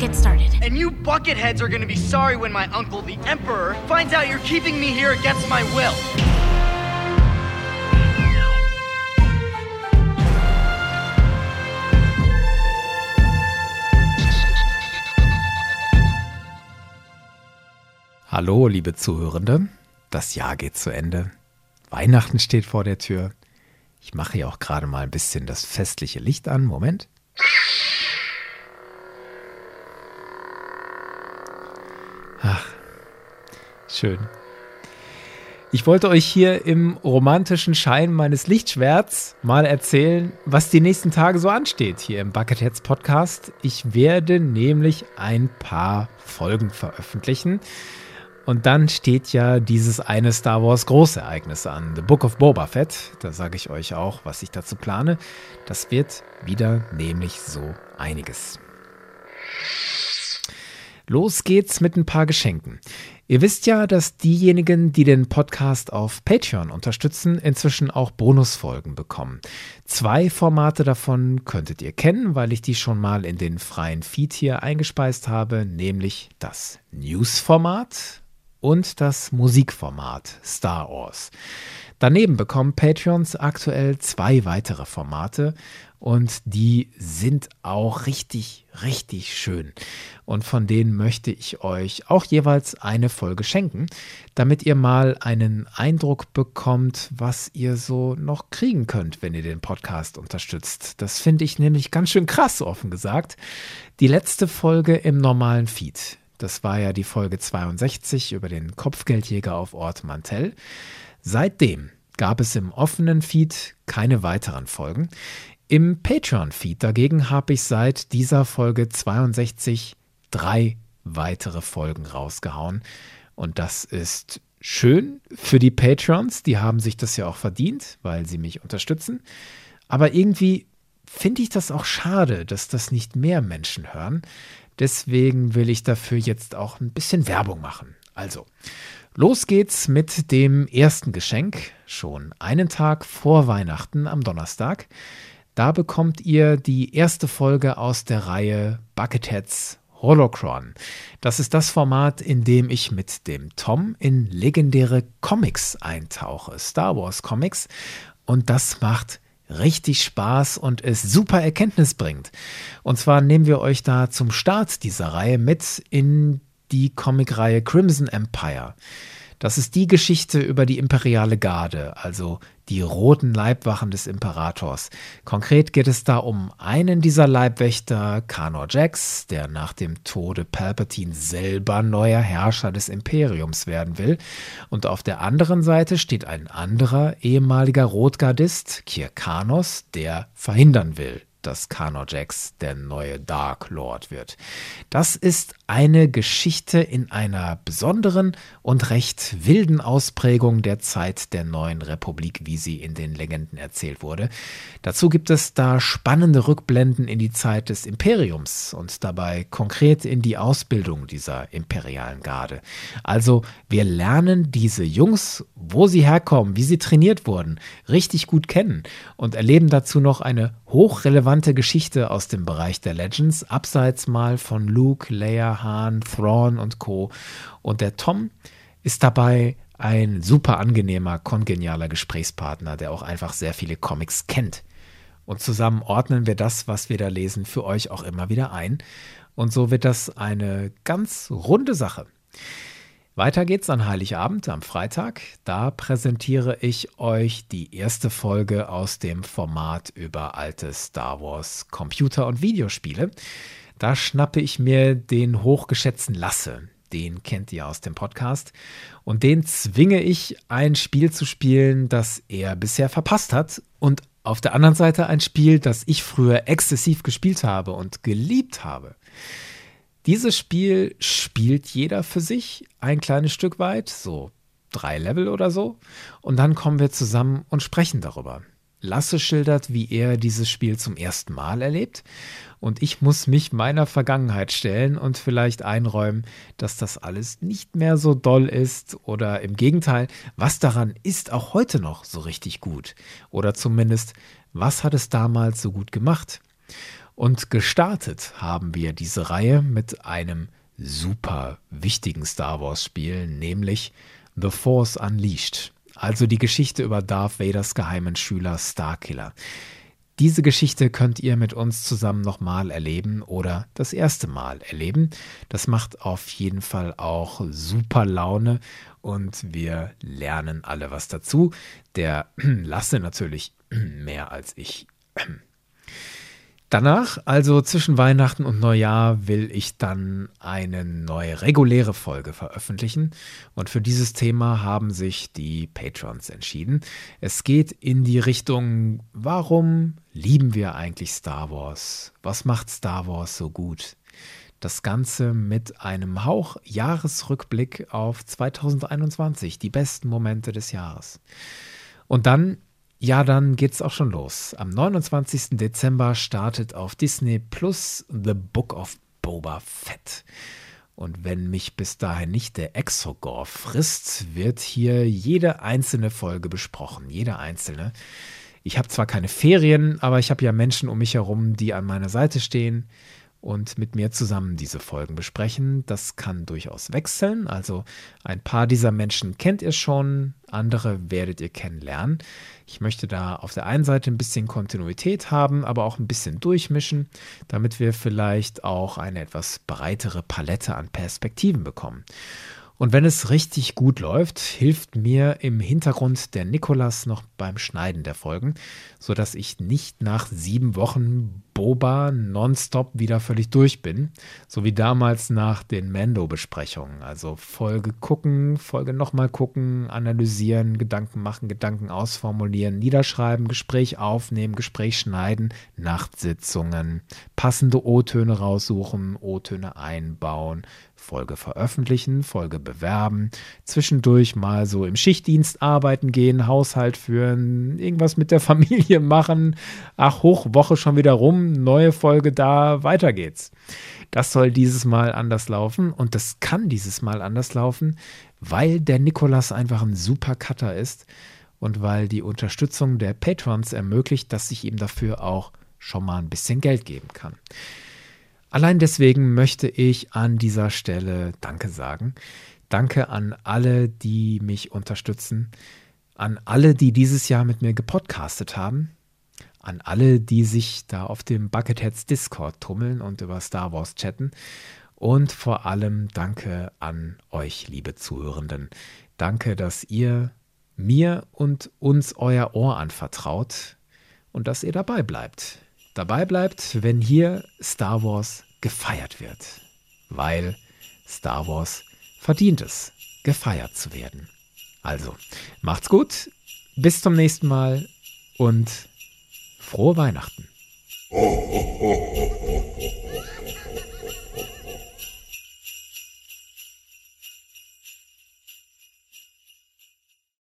get started. And you bucketheads are gonna be sorry when my uncle, the Emperor, finds out you're keeping me here against my will. Hallo, liebe Zuhörende. Das Jahr geht zu Ende. Weihnachten steht vor der Tür. Ich mache ja auch gerade mal ein bisschen das festliche Licht an. Moment. Ach, schön. Ich wollte euch hier im romantischen Schein meines Lichtschwerts mal erzählen, was die nächsten Tage so ansteht hier im Bucketheads Podcast. Ich werde nämlich ein paar Folgen veröffentlichen. Und dann steht ja dieses eine Star Wars Großereignis an, The Book of Boba Fett. Da sage ich euch auch, was ich dazu plane. Das wird wieder nämlich so einiges. Los geht's mit ein paar Geschenken. Ihr wisst ja, dass diejenigen, die den Podcast auf Patreon unterstützen, inzwischen auch Bonusfolgen bekommen. Zwei Formate davon könntet ihr kennen, weil ich die schon mal in den freien Feed hier eingespeist habe, nämlich das News-Format, und das Musikformat Star Wars. Daneben bekommen Patreons aktuell zwei weitere Formate und die sind auch richtig, richtig schön. Und von denen möchte ich euch auch jeweils eine Folge schenken, damit ihr mal einen Eindruck bekommt, was ihr so noch kriegen könnt, wenn ihr den Podcast unterstützt. Das finde ich nämlich ganz schön krass, offen gesagt. Die letzte Folge im normalen Feed das war ja die Folge 62 über den Kopfgeldjäger auf Ort Mantell. Seitdem gab es im offenen Feed keine weiteren Folgen. Im Patreon-Feed dagegen habe ich seit dieser Folge 62 drei weitere Folgen rausgehauen. Und das ist schön für die Patrons, die haben sich das ja auch verdient, weil sie mich unterstützen. Aber irgendwie finde ich das auch schade, dass das nicht mehr Menschen hören. Deswegen will ich dafür jetzt auch ein bisschen Werbung machen. Also, los geht's mit dem ersten Geschenk, schon einen Tag vor Weihnachten am Donnerstag. Da bekommt ihr die erste Folge aus der Reihe Bucketheads Holocron. Das ist das Format, in dem ich mit dem Tom in legendäre Comics eintauche, Star Wars Comics. Und das macht richtig Spaß und es super Erkenntnis bringt. Und zwar nehmen wir euch da zum Start dieser Reihe mit in die Comicreihe Crimson Empire. Das ist die Geschichte über die imperiale Garde, also die roten Leibwachen des Imperators. Konkret geht es da um einen dieser Leibwächter, Kanor Jax, der nach dem Tode Palpatine selber neuer Herrscher des Imperiums werden will. Und auf der anderen Seite steht ein anderer ehemaliger Rotgardist, Kir Kanos, der verhindern will, dass Kano Jax der neue Dark Lord wird. Das ist eine Geschichte in einer besonderen und recht wilden Ausprägung der Zeit der neuen Republik, wie sie in den Legenden erzählt wurde. Dazu gibt es da spannende Rückblenden in die Zeit des Imperiums und dabei konkret in die Ausbildung dieser imperialen Garde. Also wir lernen diese Jungs, wo sie herkommen, wie sie trainiert wurden, richtig gut kennen und erleben dazu noch eine hochrelevante Geschichte aus dem Bereich der Legends, abseits mal von Luke, Leia, Han, Thrawn und Co. Und der Tom ist dabei ein super angenehmer, kongenialer Gesprächspartner, der auch einfach sehr viele Comics kennt. Und zusammen ordnen wir das, was wir da lesen, für euch auch immer wieder ein. Und so wird das eine ganz runde Sache. Weiter geht's an Heiligabend am Freitag. Da präsentiere ich euch die erste Folge aus dem Format über alte Star Wars Computer- und Videospiele. Da schnappe ich mir den hochgeschätzten Lasse. Den kennt ihr aus dem Podcast. Und den zwinge ich, ein Spiel zu spielen, das er bisher verpasst hat. Und auf der anderen Seite ein Spiel, das ich früher exzessiv gespielt habe und geliebt habe. Dieses Spiel spielt jeder für sich ein kleines Stück weit, so drei Level oder so, und dann kommen wir zusammen und sprechen darüber. Lasse schildert, wie er dieses Spiel zum ersten Mal erlebt, und ich muss mich meiner Vergangenheit stellen und vielleicht einräumen, dass das alles nicht mehr so doll ist oder im Gegenteil, was daran ist auch heute noch so richtig gut oder zumindest, was hat es damals so gut gemacht. Und gestartet haben wir diese Reihe mit einem super wichtigen Star Wars-Spiel, nämlich The Force Unleashed. Also die Geschichte über Darth Vaders geheimen Schüler Starkiller. Diese Geschichte könnt ihr mit uns zusammen nochmal erleben oder das erste Mal erleben. Das macht auf jeden Fall auch super Laune und wir lernen alle was dazu. Der Lasse natürlich mehr als ich. Danach, also zwischen Weihnachten und Neujahr, will ich dann eine neue reguläre Folge veröffentlichen. Und für dieses Thema haben sich die Patrons entschieden. Es geht in die Richtung, warum lieben wir eigentlich Star Wars? Was macht Star Wars so gut? Das Ganze mit einem Hauch Jahresrückblick auf 2021, die besten Momente des Jahres. Und dann ja, dann geht's auch schon los. Am 29. Dezember startet auf Disney Plus The Book of Boba Fett. Und wenn mich bis dahin nicht der Exogor frisst, wird hier jede einzelne Folge besprochen. Jede einzelne. Ich habe zwar keine Ferien, aber ich habe ja Menschen um mich herum, die an meiner Seite stehen, und mit mir zusammen diese Folgen besprechen. Das kann durchaus wechseln. Also ein paar dieser Menschen kennt ihr schon, andere werdet ihr kennenlernen. Ich möchte da auf der einen Seite ein bisschen Kontinuität haben, aber auch ein bisschen durchmischen, damit wir vielleicht auch eine etwas breitere Palette an Perspektiven bekommen. Und wenn es richtig gut läuft, hilft mir im Hintergrund der Nikolas noch beim Schneiden der Folgen, sodass ich nicht nach sieben Wochen Boba nonstop wieder völlig durch bin, so wie damals nach den Mando-Besprechungen. Also Folge gucken, Folge nochmal gucken, analysieren, Gedanken machen, Gedanken ausformulieren, niederschreiben, Gespräch aufnehmen, Gespräch schneiden, Nachtsitzungen, passende O-Töne raussuchen, O-Töne einbauen, Folge veröffentlichen, Folge bewerben, zwischendurch mal so im Schichtdienst arbeiten gehen, Haushalt führen, irgendwas mit der Familie machen. Ach, hoch, Woche schon wieder rum, neue Folge da, weiter geht's. Das soll dieses Mal anders laufen und das kann dieses Mal anders laufen, weil der Nikolas einfach ein super Cutter ist und weil die Unterstützung der Patrons ermöglicht, dass ich ihm dafür auch schon mal ein bisschen Geld geben kann. Allein deswegen möchte ich an dieser Stelle Danke sagen. Danke an alle, die mich unterstützen, an alle, die dieses Jahr mit mir gepodcastet haben, an alle, die sich da auf dem Bucketheads Discord tummeln und über Star Wars chatten und vor allem danke an euch, liebe Zuhörenden. Danke, dass ihr mir und uns euer Ohr anvertraut und dass ihr dabei bleibt dabei bleibt, wenn hier Star Wars gefeiert wird. Weil Star Wars verdient es, gefeiert zu werden. Also, macht's gut, bis zum nächsten Mal und frohe Weihnachten.